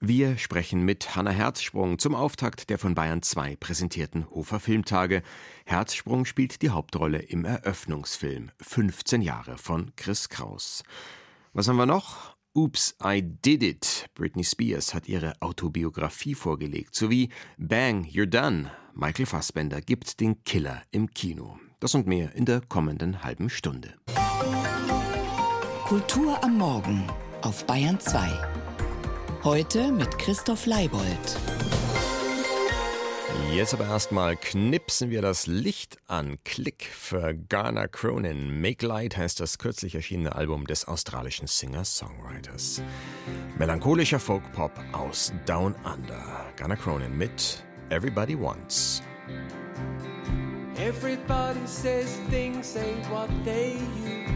Wir sprechen mit Hanna Herzsprung zum Auftakt der von Bayern 2 präsentierten Hofer Filmtage. Herzsprung spielt die Hauptrolle im Eröffnungsfilm 15 Jahre von Chris Kraus. Was haben wir noch? Oops, I Did It. Britney Spears hat ihre Autobiografie vorgelegt, sowie Bang, You're Done. Michael Fassbender gibt den Killer im Kino. Das und mehr in der kommenden halben Stunde. Kultur am Morgen auf Bayern 2. Heute mit Christoph Leibold. Jetzt aber erstmal knipsen wir das Licht an. Klick für Garner Cronin. Make Light heißt das kürzlich erschienene Album des australischen Singer-Songwriters. Melancholischer Folk-Pop aus Down Under. Garner Cronin mit Everybody Wants. Everybody says things ain't what they used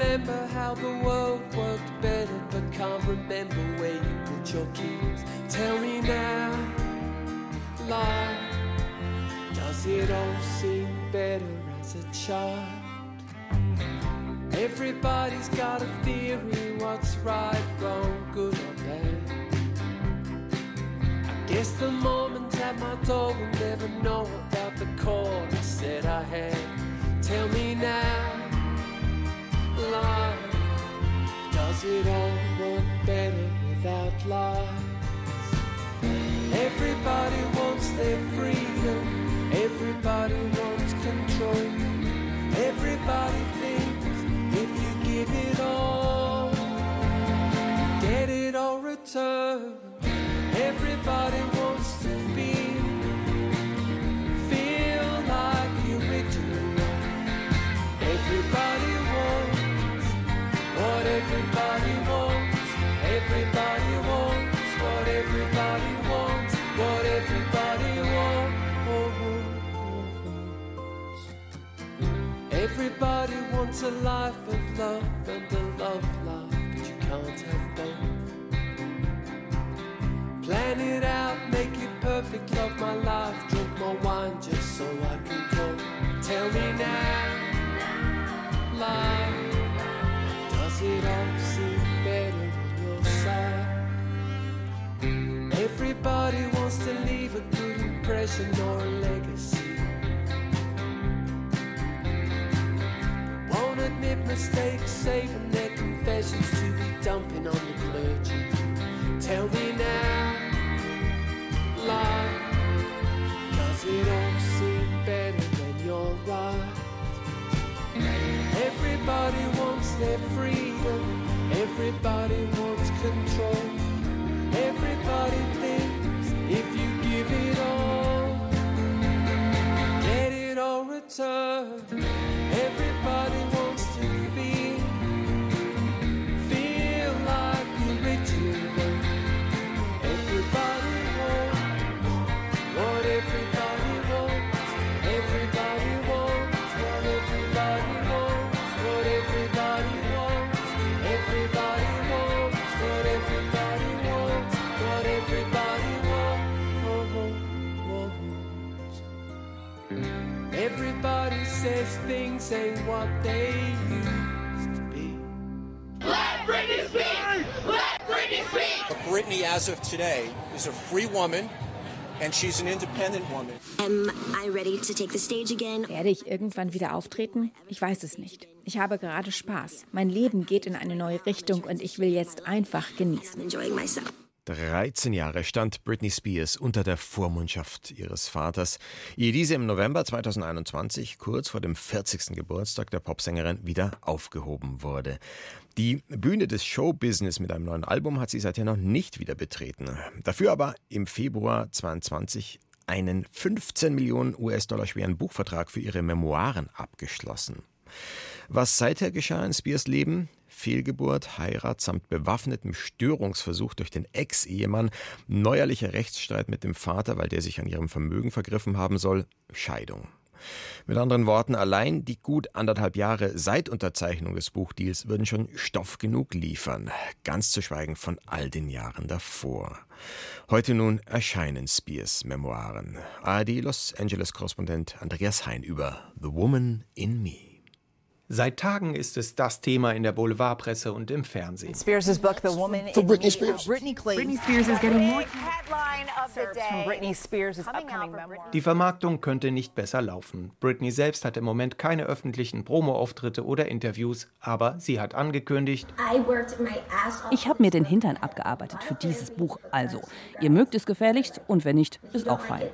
remember how the world worked better, but can't remember where you put your keys. Tell me now, life, does it all seem better as a child? Everybody's got a theory what's right, wrong, good or bad. I guess the moment at my door will never know about the call I said I had. Tell me now life? Does it all work better without lies? Everybody wants their freedom, everybody wants control. Everybody thinks if you give it all, you get it all returned. Everybody wants Wants a life of love and a love life, but you can't have both. Plan it out, make it perfect, love my life, drink my wine just so I can go. Tell me now, life does it all seem better on your side? Everybody wants to leave a good impression or a legacy. Admit mistakes, saving their confessions to be dumping on the clergy. Tell me now, life, does it all seem better when you're right? Everybody wants their freedom. Everybody wants control. Everybody thinks if you give it all, get it all returned. Says things ain't what they used to be. Let Britney speak! Let Britney speak! But Britney, as of today, is a free woman and she's an independent woman. Am I ready to take the stage again? Werde ich irgendwann wieder auftreten? Ich weiß es nicht. Ich habe gerade Spaß. Mein Leben geht in eine neue Richtung und ich will jetzt einfach genießen. I'm enjoying myself. 13 Jahre stand Britney Spears unter der Vormundschaft ihres Vaters, ehe diese im November 2021, kurz vor dem 40. Geburtstag der Popsängerin, wieder aufgehoben wurde. Die Bühne des Showbusiness mit einem neuen Album hat sie seither noch nicht wieder betreten. Dafür aber im Februar 22 einen 15 Millionen US-Dollar schweren Buchvertrag für ihre Memoiren abgeschlossen. Was seither geschah in Spears Leben? Fehlgeburt, Heirat samt bewaffnetem Störungsversuch durch den Ex-Ehemann, neuerlicher Rechtsstreit mit dem Vater, weil der sich an ihrem Vermögen vergriffen haben soll, Scheidung. Mit anderen Worten, allein die gut anderthalb Jahre seit Unterzeichnung des Buchdeals würden schon Stoff genug liefern, ganz zu schweigen von all den Jahren davor. Heute nun erscheinen Spears Memoiren. ARD Los Angeles Korrespondent Andreas Hein über The Woman in Me. Seit Tagen ist es das Thema in der Boulevardpresse und im Fernsehen. Spears' book, The Woman For Britney Spears. Britney, Britney Spears is getting more headline of the day. Britney Spears' upcoming memoir. Die Vermarktung könnte nicht besser laufen. Britney selbst hat im Moment keine öffentlichen Promo-Auftritte oder Interviews, aber sie hat angekündigt, ich habe mir den Hintern abgearbeitet für dieses Buch. Also, ihr mögt es gefährlichst und wenn nicht, ist auch fein.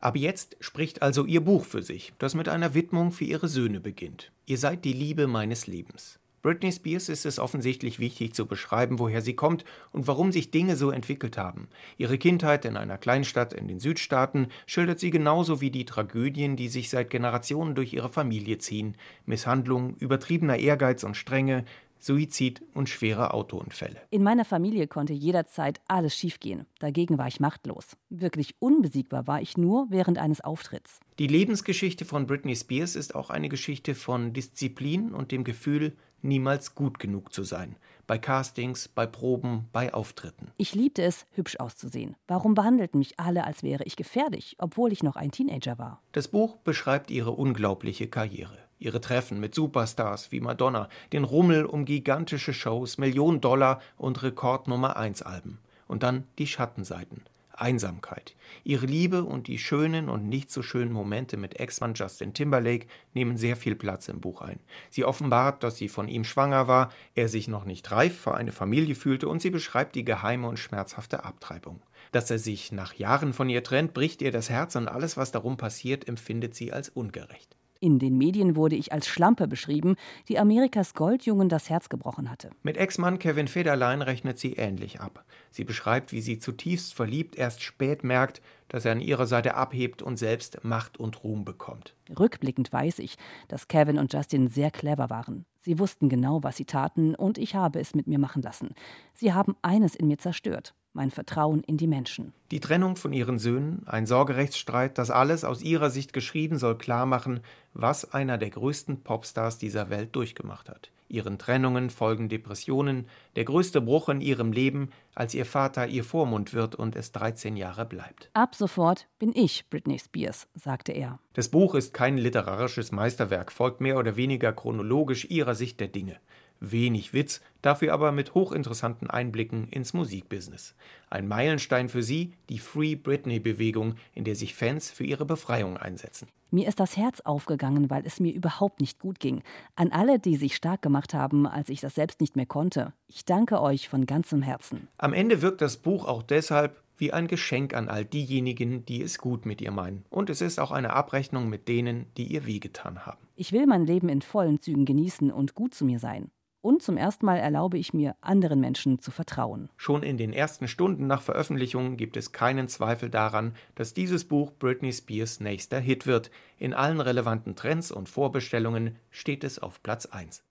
Ab jetzt spricht also ihr Buch für sich, das mit einer Widmung für ihre Söhne beginnt. Ihr seid die Liebe meines Lebens. Britney Spears ist es offensichtlich wichtig zu beschreiben, woher sie kommt und warum sich Dinge so entwickelt haben. Ihre Kindheit in einer Kleinstadt in den Südstaaten schildert sie genauso wie die Tragödien, die sich seit Generationen durch ihre Familie ziehen. Misshandlung, übertriebener Ehrgeiz und Strenge, Suizid und schwere Autounfälle. In meiner Familie konnte jederzeit alles schiefgehen. Dagegen war ich machtlos. Wirklich unbesiegbar war ich nur während eines Auftritts. Die Lebensgeschichte von Britney Spears ist auch eine Geschichte von Disziplin und dem Gefühl, niemals gut genug zu sein. Bei Castings, bei Proben, bei Auftritten. Ich liebte es, hübsch auszusehen. Warum behandelten mich alle, als wäre ich gefährlich, obwohl ich noch ein Teenager war? Das Buch beschreibt ihre unglaubliche Karriere. Ihre Treffen mit Superstars wie Madonna, den Rummel um gigantische Shows, Millionen Dollar und Rekordnummer 1 Alben. Und dann die Schattenseiten. Einsamkeit. Ihre Liebe und die schönen und nicht so schönen Momente mit Ex-Mann Justin Timberlake nehmen sehr viel Platz im Buch ein. Sie offenbart, dass sie von ihm schwanger war, er sich noch nicht reif für eine Familie fühlte und sie beschreibt die geheime und schmerzhafte Abtreibung. Dass er sich nach Jahren von ihr trennt, bricht ihr das Herz und alles, was darum passiert, empfindet sie als ungerecht. In den Medien wurde ich als Schlampe beschrieben, die Amerikas Goldjungen das Herz gebrochen hatte. Mit Ex-Mann Kevin Federlein rechnet sie ähnlich ab. Sie beschreibt, wie sie zutiefst verliebt erst spät merkt, dass er an ihrer Seite abhebt und selbst Macht und Ruhm bekommt. Rückblickend weiß ich, dass Kevin und Justin sehr clever waren. Sie wussten genau, was sie taten, und ich habe es mit mir machen lassen. Sie haben eines in mir zerstört mein Vertrauen in die Menschen. Die Trennung von ihren Söhnen, ein Sorgerechtsstreit, das alles aus ihrer Sicht geschrieben soll klarmachen, was einer der größten Popstars dieser Welt durchgemacht hat. Ihren Trennungen folgen Depressionen, der größte Bruch in ihrem Leben, als ihr Vater ihr Vormund wird und es 13 Jahre bleibt. Ab sofort bin ich Britney Spears, sagte er. Das Buch ist kein literarisches Meisterwerk, folgt mehr oder weniger chronologisch ihrer Sicht der Dinge. Wenig Witz, dafür aber mit hochinteressanten Einblicken ins Musikbusiness. Ein Meilenstein für sie, die Free Britney-Bewegung, in der sich Fans für ihre Befreiung einsetzen. Mir ist das Herz aufgegangen, weil es mir überhaupt nicht gut ging. An alle, die sich stark gemacht haben, als ich das selbst nicht mehr konnte. Ich danke euch von ganzem Herzen. Am Ende wirkt das Buch auch deshalb wie ein Geschenk an all diejenigen, die es gut mit ihr meinen. Und es ist auch eine Abrechnung mit denen, die ihr wehgetan haben. Ich will mein Leben in vollen Zügen genießen und gut zu mir sein. Und zum ersten Mal erlaube ich mir, anderen Menschen zu vertrauen. Schon in den ersten Stunden nach Veröffentlichung gibt es keinen Zweifel daran, dass dieses Buch Britney Spears nächster Hit wird. In allen relevanten Trends und Vorbestellungen steht es auf Platz 1.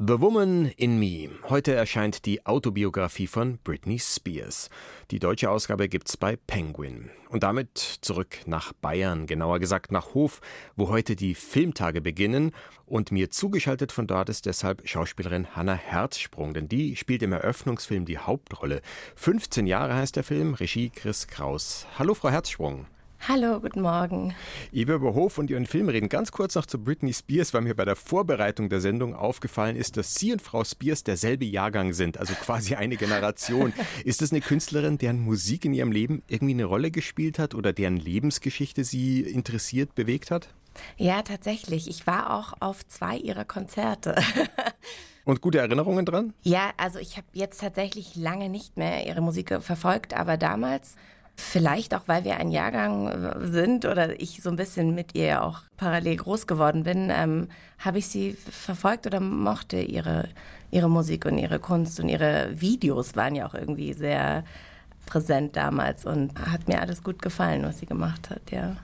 The Woman in Me. Heute erscheint die Autobiografie von Britney Spears. Die deutsche Ausgabe gibt's bei Penguin. Und damit zurück nach Bayern, genauer gesagt nach Hof, wo heute die Filmtage beginnen. Und mir zugeschaltet von dort ist deshalb Schauspielerin Hannah Herzsprung, denn die spielt im Eröffnungsfilm die Hauptrolle. 15 Jahre heißt der Film, Regie Chris Kraus. Hallo, Frau Herzsprung. Hallo, guten Morgen. Ich will über Hof und Ihren Film reden. Ganz kurz noch zu Britney Spears, weil mir bei der Vorbereitung der Sendung aufgefallen ist, dass Sie und Frau Spears derselbe Jahrgang sind, also quasi eine Generation. ist das eine Künstlerin, deren Musik in ihrem Leben irgendwie eine Rolle gespielt hat oder deren Lebensgeschichte Sie interessiert, bewegt hat? Ja, tatsächlich. Ich war auch auf zwei ihrer Konzerte. Und gute Erinnerungen dran? Ja, also ich habe jetzt tatsächlich lange nicht mehr ihre Musik verfolgt, aber damals Vielleicht auch, weil wir ein Jahrgang äh, sind oder ich so ein bisschen mit ihr auch parallel groß geworden bin, ähm, habe ich sie verfolgt oder mochte ihre, ihre Musik und ihre Kunst und ihre Videos waren ja auch irgendwie sehr präsent damals und hat mir alles gut gefallen, was sie gemacht hat, ja.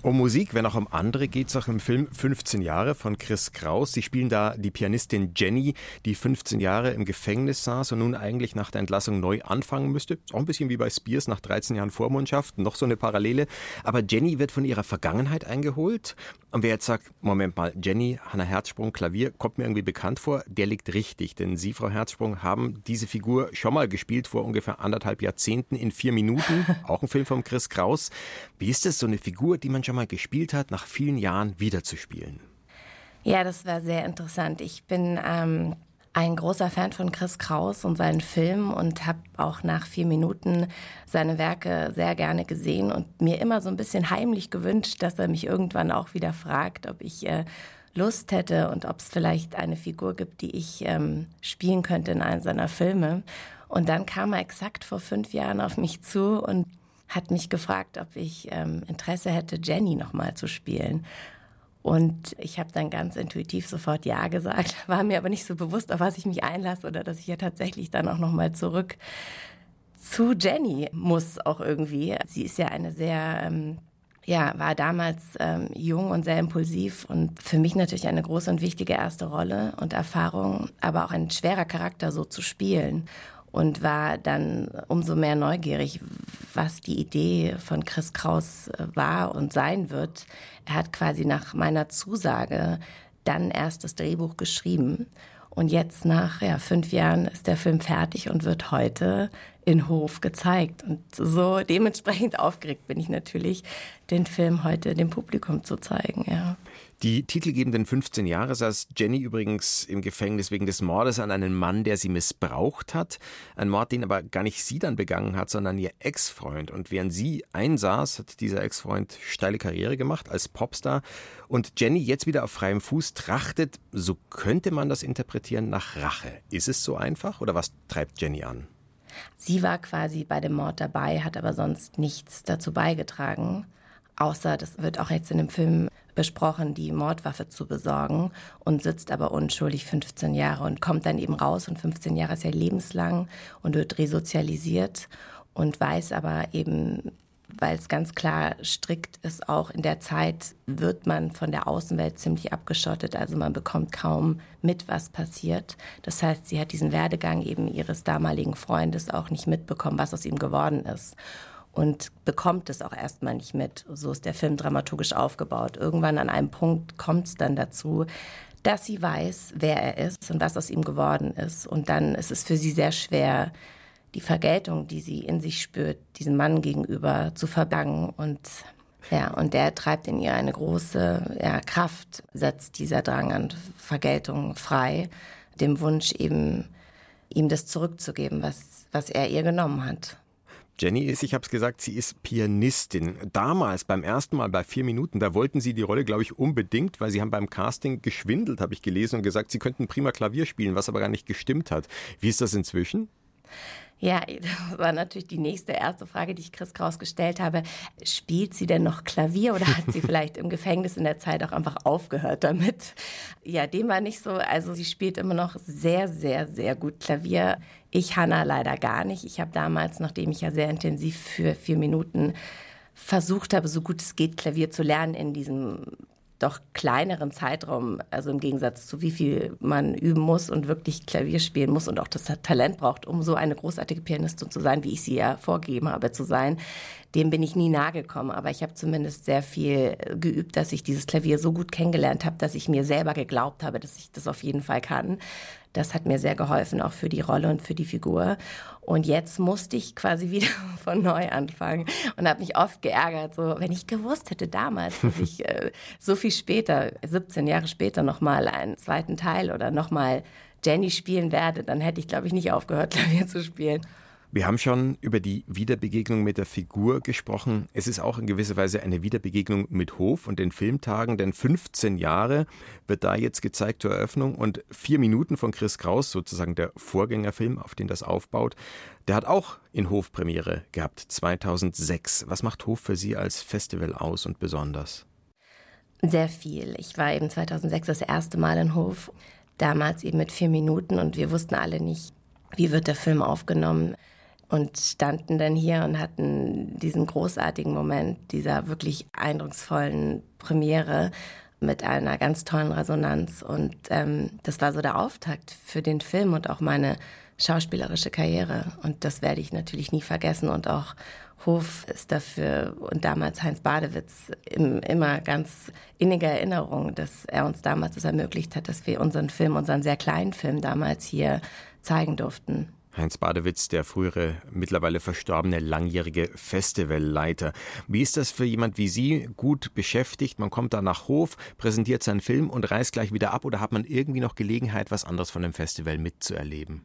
Um Musik, wenn auch um andere, geht es auch im Film 15 Jahre von Chris Kraus. Sie spielen da die Pianistin Jenny, die 15 Jahre im Gefängnis saß und nun eigentlich nach der Entlassung neu anfangen müsste. Ist auch ein bisschen wie bei Spears nach 13 Jahren Vormundschaft, noch so eine Parallele. Aber Jenny wird von ihrer Vergangenheit eingeholt. Und wer jetzt sagt, Moment mal, Jenny, Hannah Herzsprung, Klavier, kommt mir irgendwie bekannt vor, der liegt richtig. Denn Sie, Frau Herzsprung, haben diese Figur schon mal gespielt vor ungefähr anderthalb Jahrzehnten in vier Minuten. auch ein Film von Chris Kraus. Wie ist das, so eine Figur, die man schon mal gespielt hat, nach vielen Jahren wiederzuspielen? Ja, das war sehr interessant. Ich bin ähm, ein großer Fan von Chris Kraus und seinen Filmen und habe auch nach vier Minuten seine Werke sehr gerne gesehen und mir immer so ein bisschen heimlich gewünscht, dass er mich irgendwann auch wieder fragt, ob ich äh, Lust hätte und ob es vielleicht eine Figur gibt, die ich ähm, spielen könnte in einem seiner Filme. Und dann kam er exakt vor fünf Jahren auf mich zu und hat mich gefragt, ob ich ähm, Interesse hätte, Jenny nochmal zu spielen. Und ich habe dann ganz intuitiv sofort Ja gesagt, war mir aber nicht so bewusst, auf was ich mich einlasse oder dass ich ja tatsächlich dann auch nochmal zurück zu Jenny muss auch irgendwie. Sie ist ja eine sehr ähm, ja, war damals ähm, jung und sehr impulsiv und für mich natürlich eine große und wichtige erste Rolle und Erfahrung, aber auch ein schwerer Charakter so zu spielen und war dann umso mehr neugierig, was die Idee von Chris Kraus äh, war und sein wird. Er hat quasi nach meiner Zusage dann erst das Drehbuch geschrieben. Und jetzt nach ja, fünf Jahren ist der Film fertig und wird heute in Hof gezeigt. Und so dementsprechend aufgeregt bin ich natürlich, den Film heute dem Publikum zu zeigen. Ja. Die titelgebenden 15 Jahre saß Jenny übrigens im Gefängnis wegen des Mordes an einen Mann, der sie missbraucht hat. Ein Mord, den aber gar nicht sie dann begangen hat, sondern ihr Ex-Freund. Und während sie einsaß, hat dieser Ex-Freund steile Karriere gemacht als Popstar. Und Jenny jetzt wieder auf freiem Fuß trachtet, so könnte man das interpretieren, nach Rache. Ist es so einfach oder was treibt Jenny an? Sie war quasi bei dem Mord dabei, hat aber sonst nichts dazu beigetragen außer, das wird auch jetzt in dem Film besprochen, die Mordwaffe zu besorgen und sitzt aber unschuldig 15 Jahre und kommt dann eben raus und 15 Jahre ist ja lebenslang und wird resozialisiert und weiß aber eben, weil es ganz klar strikt ist, auch in der Zeit wird man von der Außenwelt ziemlich abgeschottet, also man bekommt kaum mit, was passiert. Das heißt, sie hat diesen Werdegang eben ihres damaligen Freundes auch nicht mitbekommen, was aus ihm geworden ist und bekommt es auch erstmal nicht mit. So ist der Film dramaturgisch aufgebaut. Irgendwann an einem Punkt kommt es dann dazu, dass sie weiß, wer er ist und was aus ihm geworden ist. Und dann ist es für sie sehr schwer, die Vergeltung, die sie in sich spürt, diesem Mann gegenüber zu verdanken. Und ja, und der treibt in ihr eine große ja, Kraft, setzt dieser Drang an Vergeltung frei, dem Wunsch eben, ihm das zurückzugeben, was, was er ihr genommen hat. Jenny ist, ich habe es gesagt, sie ist Pianistin. Damals, beim ersten Mal bei vier Minuten, da wollten sie die Rolle, glaube ich, unbedingt, weil sie haben beim Casting geschwindelt, habe ich gelesen, und gesagt, sie könnten prima Klavier spielen, was aber gar nicht gestimmt hat. Wie ist das inzwischen? Ja, das war natürlich die nächste erste Frage, die ich Chris Kraus gestellt habe. Spielt sie denn noch Klavier oder hat sie vielleicht im Gefängnis in der Zeit auch einfach aufgehört damit? Ja, dem war nicht so. Also sie spielt immer noch sehr, sehr, sehr gut Klavier. Ich, Hanna, leider gar nicht. Ich habe damals, nachdem ich ja sehr intensiv für vier Minuten versucht habe, so gut es geht, Klavier zu lernen in diesem doch kleineren Zeitraum, also im Gegensatz zu wie viel man üben muss und wirklich Klavier spielen muss und auch das Talent braucht, um so eine großartige Pianistin zu sein, wie ich sie ja vorgegeben habe zu sein, dem bin ich nie nahe gekommen. Aber ich habe zumindest sehr viel geübt, dass ich dieses Klavier so gut kennengelernt habe, dass ich mir selber geglaubt habe, dass ich das auf jeden Fall kann. Das hat mir sehr geholfen, auch für die Rolle und für die Figur. Und jetzt musste ich quasi wieder von neu anfangen und habe mich oft geärgert, so wenn ich gewusst hätte damals, dass ich äh, so viel später, 17 Jahre später nochmal einen zweiten Teil oder nochmal Jenny spielen werde, dann hätte ich, glaube ich, nicht aufgehört, Klavier zu spielen. Wir haben schon über die Wiederbegegnung mit der Figur gesprochen. Es ist auch in gewisser Weise eine Wiederbegegnung mit Hof und den Filmtagen, denn 15 Jahre wird da jetzt gezeigt zur Eröffnung und vier Minuten von Chris Kraus, sozusagen der Vorgängerfilm, auf den das aufbaut, der hat auch in Hof Premiere gehabt, 2006. Was macht Hof für Sie als Festival aus und besonders? Sehr viel. Ich war eben 2006 das erste Mal in Hof, damals eben mit vier Minuten und wir wussten alle nicht, wie wird der Film aufgenommen und standen dann hier und hatten diesen großartigen Moment dieser wirklich eindrucksvollen Premiere mit einer ganz tollen Resonanz. Und ähm, das war so der Auftakt für den Film und auch meine schauspielerische Karriere. Und das werde ich natürlich nie vergessen. Und auch Hof ist dafür und damals Heinz Badewitz im, immer ganz innige Erinnerung, dass er uns damals das ermöglicht hat, dass wir unseren Film, unseren sehr kleinen Film damals hier zeigen durften. Heinz Badewitz, der frühere, mittlerweile verstorbene langjährige Festivalleiter. Wie ist das für jemand wie Sie gut beschäftigt? Man kommt da nach Hof, präsentiert seinen Film und reist gleich wieder ab oder hat man irgendwie noch Gelegenheit, was anderes von dem Festival mitzuerleben?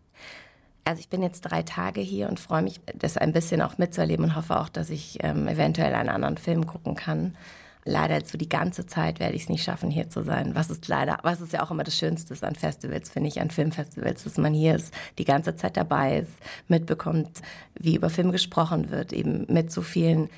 Also ich bin jetzt drei Tage hier und freue mich, das ein bisschen auch mitzuerleben und hoffe auch, dass ich ähm, eventuell einen anderen Film gucken kann leider so die ganze Zeit werde ich es nicht schaffen, hier zu sein. Was ist leider, was ist ja auch immer das Schönste an Festivals, finde ich, an Filmfestivals, dass man hier ist, die ganze Zeit dabei ist, mitbekommt, wie über Film gesprochen wird, eben mit so vielen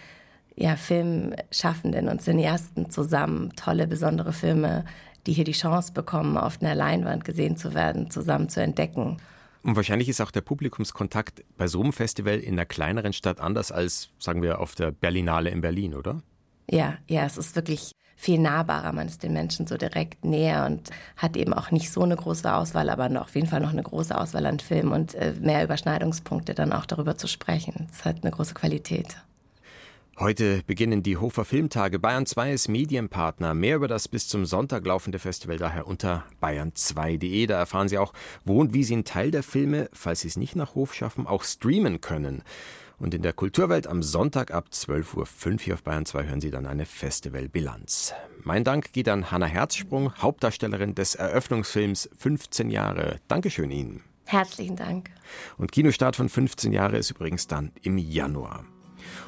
ja, Filmschaffenden und Cineasten zusammen, tolle, besondere Filme, die hier die Chance bekommen, auf einer Leinwand gesehen zu werden, zusammen zu entdecken. Und wahrscheinlich ist auch der Publikumskontakt bei so einem Festival in einer kleineren Stadt anders als, sagen wir, auf der Berlinale in Berlin, oder? Ja, ja, es ist wirklich viel nahbarer. Man ist den Menschen so direkt näher und hat eben auch nicht so eine große Auswahl, aber noch, auf jeden Fall noch eine große Auswahl an Filmen und äh, mehr Überschneidungspunkte dann auch darüber zu sprechen. Das hat eine große Qualität. Heute beginnen die Hofer Filmtage. Bayern 2 ist Medienpartner. Mehr über das bis zum Sonntag laufende Festival daher unter bayern2.de. Da erfahren Sie auch, wo und wie Sie einen Teil der Filme, falls Sie es nicht nach Hof schaffen, auch streamen können. Und in der Kulturwelt am Sonntag ab 12.05 Uhr hier auf Bayern 2 hören Sie dann eine Festivalbilanz. Mein Dank geht an Hanna Herzsprung, Hauptdarstellerin des Eröffnungsfilms 15 Jahre. Dankeschön Ihnen. Herzlichen Dank. Und Kinostart von 15 Jahre ist übrigens dann im Januar.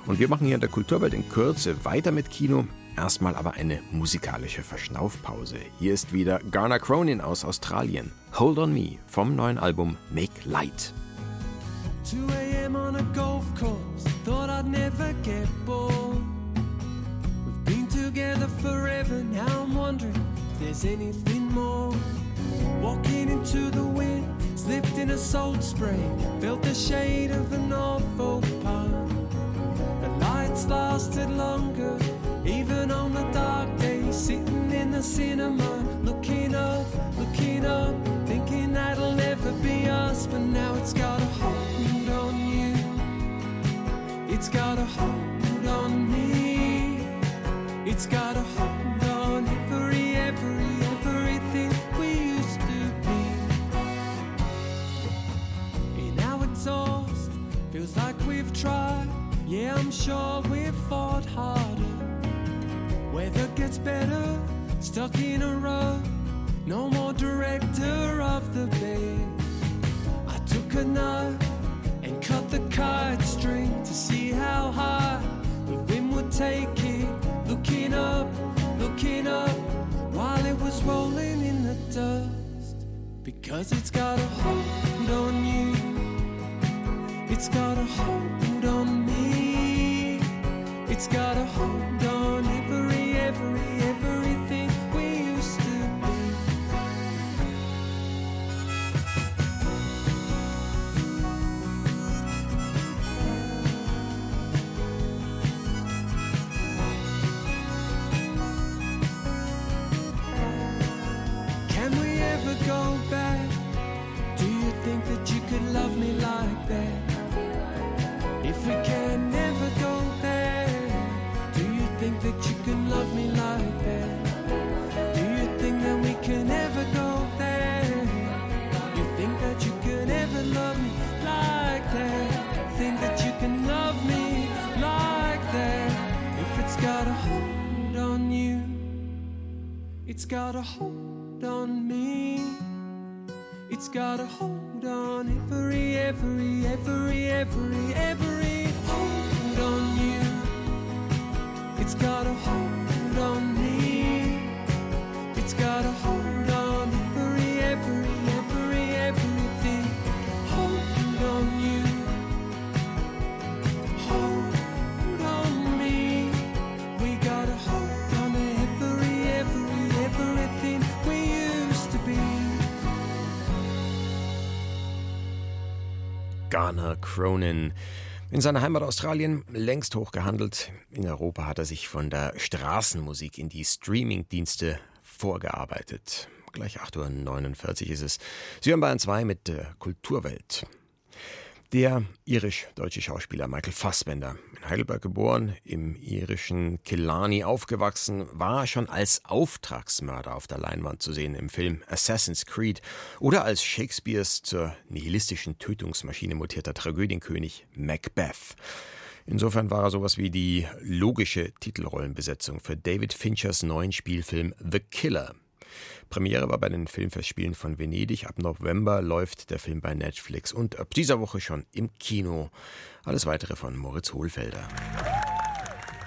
Und wir machen hier in der Kulturwelt in Kürze weiter mit Kino. Erstmal aber eine musikalische Verschnaufpause. Hier ist wieder Garner Cronin aus Australien. Hold on Me vom neuen Album Make Light. 2 a.m. on a golf course, thought I'd never get bored. We've been together forever, now I'm wondering if there's anything more. Walking into the wind, slipped in a salt spray, felt the shade of an awful part. The lights lasted longer, even on the dark days, sitting in the cinema, looking up, looking up, thinking that'll never be us, but now it's got a hold. It's got a hold on me. It's got a hold on every, every, everything we used to be. In our exhaust, feels like we've tried. Yeah, I'm sure we've fought harder. Weather gets better, stuck in a rut. No more director of the bed. I took a knife and the kite string to see how high the wind would take it. Looking up, looking up, while it was rolling in the dust. Because it's got a hold on you, it's got a hold on me, it's got a hold on every, every, everything it's got a hold on me. It's got a hold on every, every, every, every, every hold on you. It's got a hold on me. It's got a Garner Cronin. In seiner Heimat Australien längst hochgehandelt. In Europa hat er sich von der Straßenmusik in die Streamingdienste vorgearbeitet. Gleich 8.49 Uhr ist es. Sie hören Bayern 2 mit der Kulturwelt. Der irisch-deutsche Schauspieler Michael Fassbender, in Heidelberg geboren, im irischen Killarney aufgewachsen, war schon als Auftragsmörder auf der Leinwand zu sehen im Film Assassin's Creed oder als Shakespeares zur nihilistischen Tötungsmaschine mutierter Tragödienkönig Macbeth. Insofern war er sowas wie die logische Titelrollenbesetzung für David Finchers neuen Spielfilm The Killer, Premiere war bei den Filmfestspielen von Venedig. Ab November läuft der Film bei Netflix und ab dieser Woche schon im Kino. Alles weitere von Moritz Hohlfelder.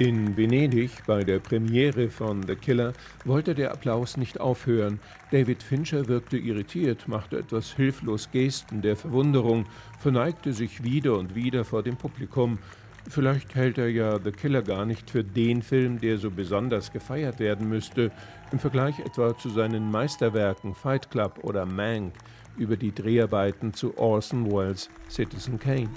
In Venedig bei der Premiere von The Killer wollte der Applaus nicht aufhören. David Fincher wirkte irritiert, machte etwas hilflos Gesten der Verwunderung, verneigte sich wieder und wieder vor dem Publikum. Vielleicht hält er ja The Killer gar nicht für den Film, der so besonders gefeiert werden müsste, im Vergleich etwa zu seinen Meisterwerken Fight Club oder Mank über die Dreharbeiten zu Orson Welles Citizen Kane.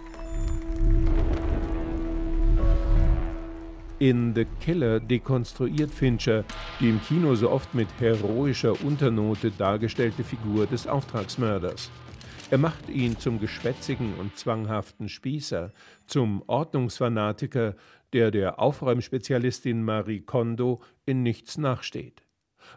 In The Killer dekonstruiert Fincher die im Kino so oft mit heroischer Unternote dargestellte Figur des Auftragsmörders. Er macht ihn zum geschwätzigen und zwanghaften Spießer, zum Ordnungsfanatiker, der der Aufräumspezialistin Marie Kondo in nichts nachsteht.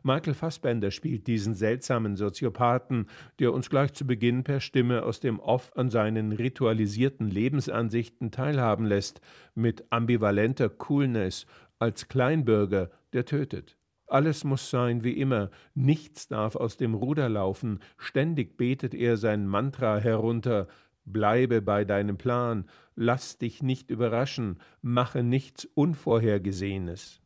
Michael Fassbender spielt diesen seltsamen Soziopathen, der uns gleich zu Beginn per Stimme aus dem Off an seinen ritualisierten Lebensansichten teilhaben lässt, mit ambivalenter Coolness als Kleinbürger, der tötet. Alles muss sein wie immer, nichts darf aus dem Ruder laufen, ständig betet er sein Mantra herunter, bleibe bei deinem Plan, lass dich nicht überraschen, mache nichts Unvorhergesehenes.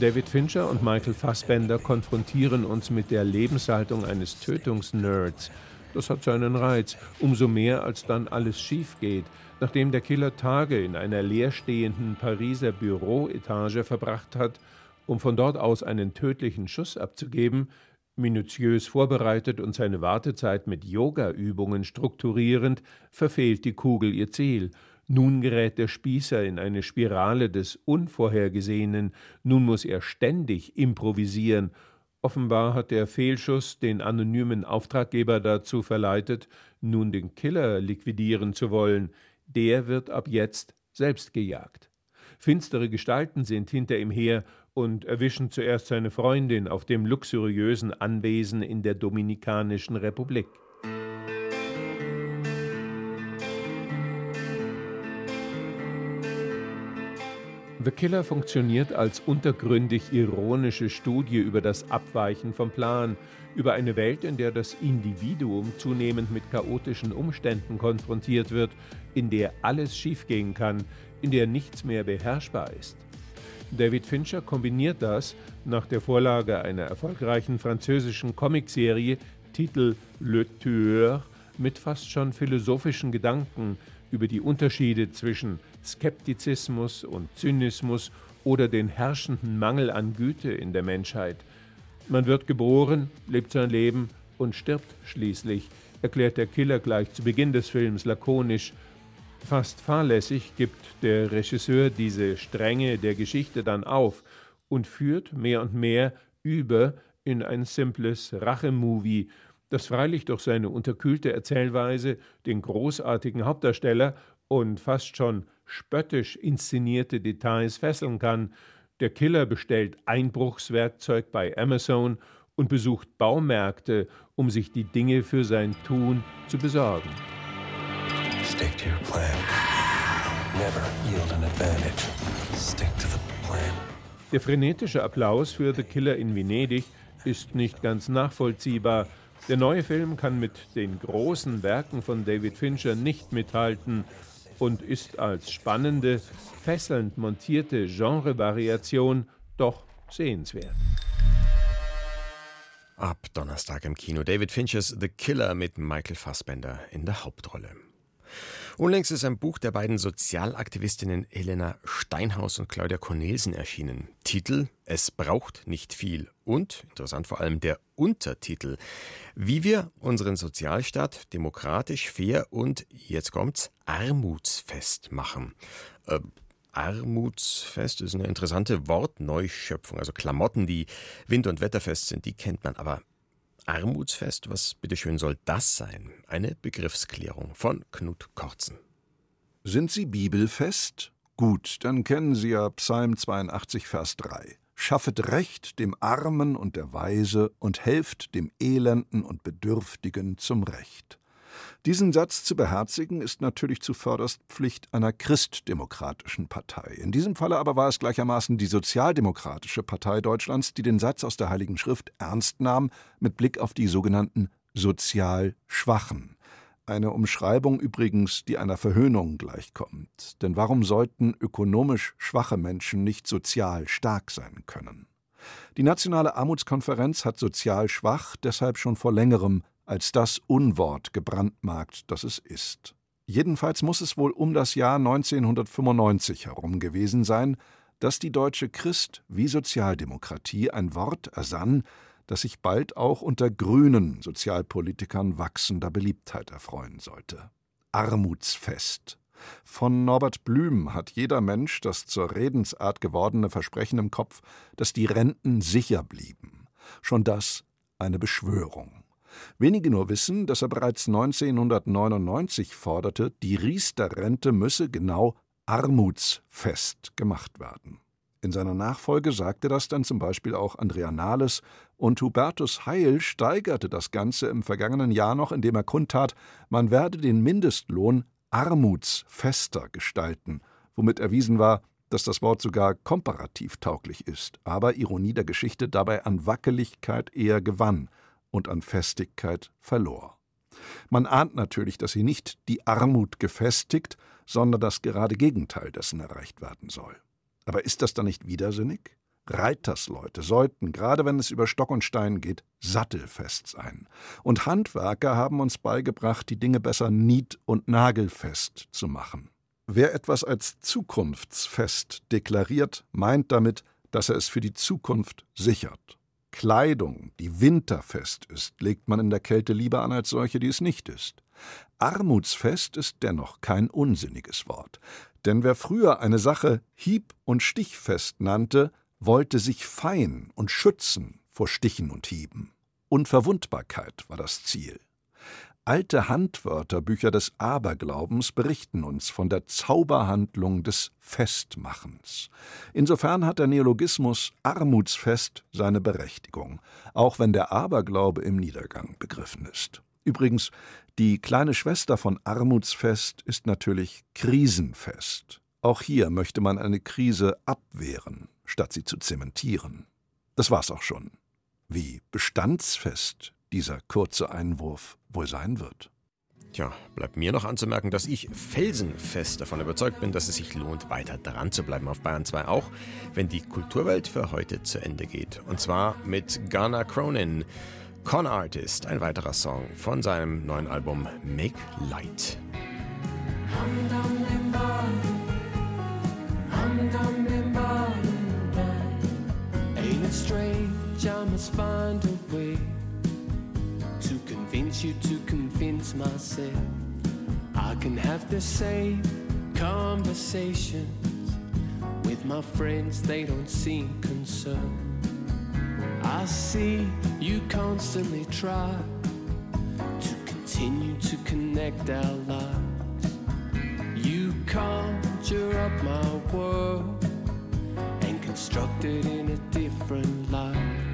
David Fincher und Michael Fassbender konfrontieren uns mit der Lebenshaltung eines Tötungsnerds. Das hat seinen Reiz, umso mehr als dann alles schief geht. Nachdem der Killer Tage in einer leerstehenden Pariser Büroetage verbracht hat, um von dort aus einen tödlichen Schuss abzugeben, Minutiös vorbereitet und seine Wartezeit mit Yoga-Übungen strukturierend, verfehlt die Kugel ihr Ziel. Nun gerät der Spießer in eine Spirale des Unvorhergesehenen, nun muss er ständig improvisieren. Offenbar hat der Fehlschuss den anonymen Auftraggeber dazu verleitet, nun den Killer liquidieren zu wollen. Der wird ab jetzt selbst gejagt. Finstere Gestalten sind hinter ihm her und erwischen zuerst seine Freundin auf dem luxuriösen Anwesen in der Dominikanischen Republik. The Killer funktioniert als untergründig ironische Studie über das Abweichen vom Plan, über eine Welt, in der das Individuum zunehmend mit chaotischen Umständen konfrontiert wird, in der alles schiefgehen kann, in der nichts mehr beherrschbar ist. David Fincher kombiniert das nach der Vorlage einer erfolgreichen französischen Comicserie Titel Le Tueur mit fast schon philosophischen Gedanken über die Unterschiede zwischen Skeptizismus und Zynismus oder den herrschenden Mangel an Güte in der Menschheit. Man wird geboren, lebt sein Leben und stirbt schließlich, erklärt der Killer gleich zu Beginn des Films lakonisch Fast fahrlässig gibt der Regisseur diese Stränge der Geschichte dann auf und führt mehr und mehr über in ein simples Rachemovie, das freilich durch seine unterkühlte Erzählweise den großartigen Hauptdarsteller und fast schon spöttisch inszenierte Details fesseln kann. Der Killer bestellt Einbruchswerkzeug bei Amazon und besucht Baumärkte, um sich die Dinge für sein Tun zu besorgen. Stick to your plan. Never yield an advantage. Stick to the plan. Der frenetische Applaus für The Killer in Venedig ist nicht ganz nachvollziehbar. Der neue Film kann mit den großen Werken von David Fincher nicht mithalten und ist als spannende, fesselnd montierte Genrevariation doch sehenswert. Ab Donnerstag im Kino David Finchers The Killer mit Michael Fassbender in der Hauptrolle. Unlängst ist ein Buch der beiden Sozialaktivistinnen Helena Steinhaus und Claudia Cornelsen erschienen. Titel Es braucht nicht viel und, interessant vor allem der Untertitel, wie wir unseren Sozialstaat demokratisch, fair und, jetzt kommt's, armutsfest machen. Äh, Armutsfest ist eine interessante Wortneuschöpfung. Also Klamotten, die wind- und wetterfest sind, die kennt man. Aber Armutsfest, was bitteschön soll das sein? Eine Begriffsklärung von Knut Korzen. Sind Sie bibelfest? Gut, dann kennen Sie ja Psalm 82, Vers 3. Schaffet Recht dem Armen und der Weise und helft dem Elenden und Bedürftigen zum Recht. Diesen Satz zu beherzigen, ist natürlich zuvörderst Pflicht einer christdemokratischen Partei. In diesem Falle aber war es gleichermaßen die Sozialdemokratische Partei Deutschlands, die den Satz aus der Heiligen Schrift ernst nahm, mit Blick auf die sogenannten sozial Schwachen. Eine Umschreibung übrigens, die einer Verhöhnung gleichkommt. Denn warum sollten ökonomisch schwache Menschen nicht sozial stark sein können? Die Nationale Armutskonferenz hat sozial schwach deshalb schon vor längerem als das Unwort gebrandmarkt, das es ist. Jedenfalls muss es wohl um das Jahr 1995 herum gewesen sein, dass die deutsche Christ- wie Sozialdemokratie ein Wort ersann, das sich bald auch unter grünen Sozialpolitikern wachsender Beliebtheit erfreuen sollte. Armutsfest. Von Norbert Blüm hat jeder Mensch das zur Redensart gewordene Versprechen im Kopf, dass die Renten sicher blieben. Schon das eine Beschwörung. Wenige nur wissen, dass er bereits 1999 forderte, die Riester-Rente müsse genau armutsfest gemacht werden. In seiner Nachfolge sagte das dann zum Beispiel auch Andrea Nahles und Hubertus Heil steigerte das Ganze im vergangenen Jahr noch, indem er kundtat, man werde den Mindestlohn armutsfester gestalten, womit erwiesen war, dass das Wort sogar komparativ tauglich ist, aber Ironie der Geschichte dabei an Wackeligkeit eher gewann und an Festigkeit verlor. Man ahnt natürlich, dass sie nicht die Armut gefestigt, sondern das gerade Gegenteil dessen erreicht werden soll. Aber ist das dann nicht widersinnig? Reitersleute sollten, gerade wenn es über Stock und Stein geht, sattelfest sein. Und Handwerker haben uns beigebracht, die Dinge besser nied- und nagelfest zu machen. Wer etwas als zukunftsfest deklariert, meint damit, dass er es für die Zukunft sichert. Kleidung, die winterfest ist, legt man in der Kälte lieber an als solche, die es nicht ist. Armutsfest ist dennoch kein unsinniges Wort. Denn wer früher eine Sache hieb- und stichfest nannte, wollte sich fein und schützen vor Stichen und Hieben. Unverwundbarkeit war das Ziel. Alte Handwörterbücher des Aberglaubens berichten uns von der Zauberhandlung des Festmachens. Insofern hat der Neologismus Armutsfest seine Berechtigung, auch wenn der Aberglaube im Niedergang begriffen ist. Übrigens, die kleine Schwester von Armutsfest ist natürlich Krisenfest. Auch hier möchte man eine Krise abwehren, statt sie zu zementieren. Das war's auch schon. Wie bestandsfest dieser kurze Einwurf wohl sein wird. Tja, bleibt mir noch anzumerken, dass ich felsenfest davon überzeugt bin, dass es sich lohnt, weiter dran zu bleiben auf Bayern 2 auch, wenn die Kulturwelt für heute zu Ende geht. Und zwar mit Ghana Cronin. Con Artist, ein weiterer Song von seinem neuen Album Make Light. Ain't it strange? I must find a convince you to convince myself. I can have the same conversations with my friends, they don't seem concerned. I see you constantly try to continue to connect our lives. You conjure up my world and construct it in a different light.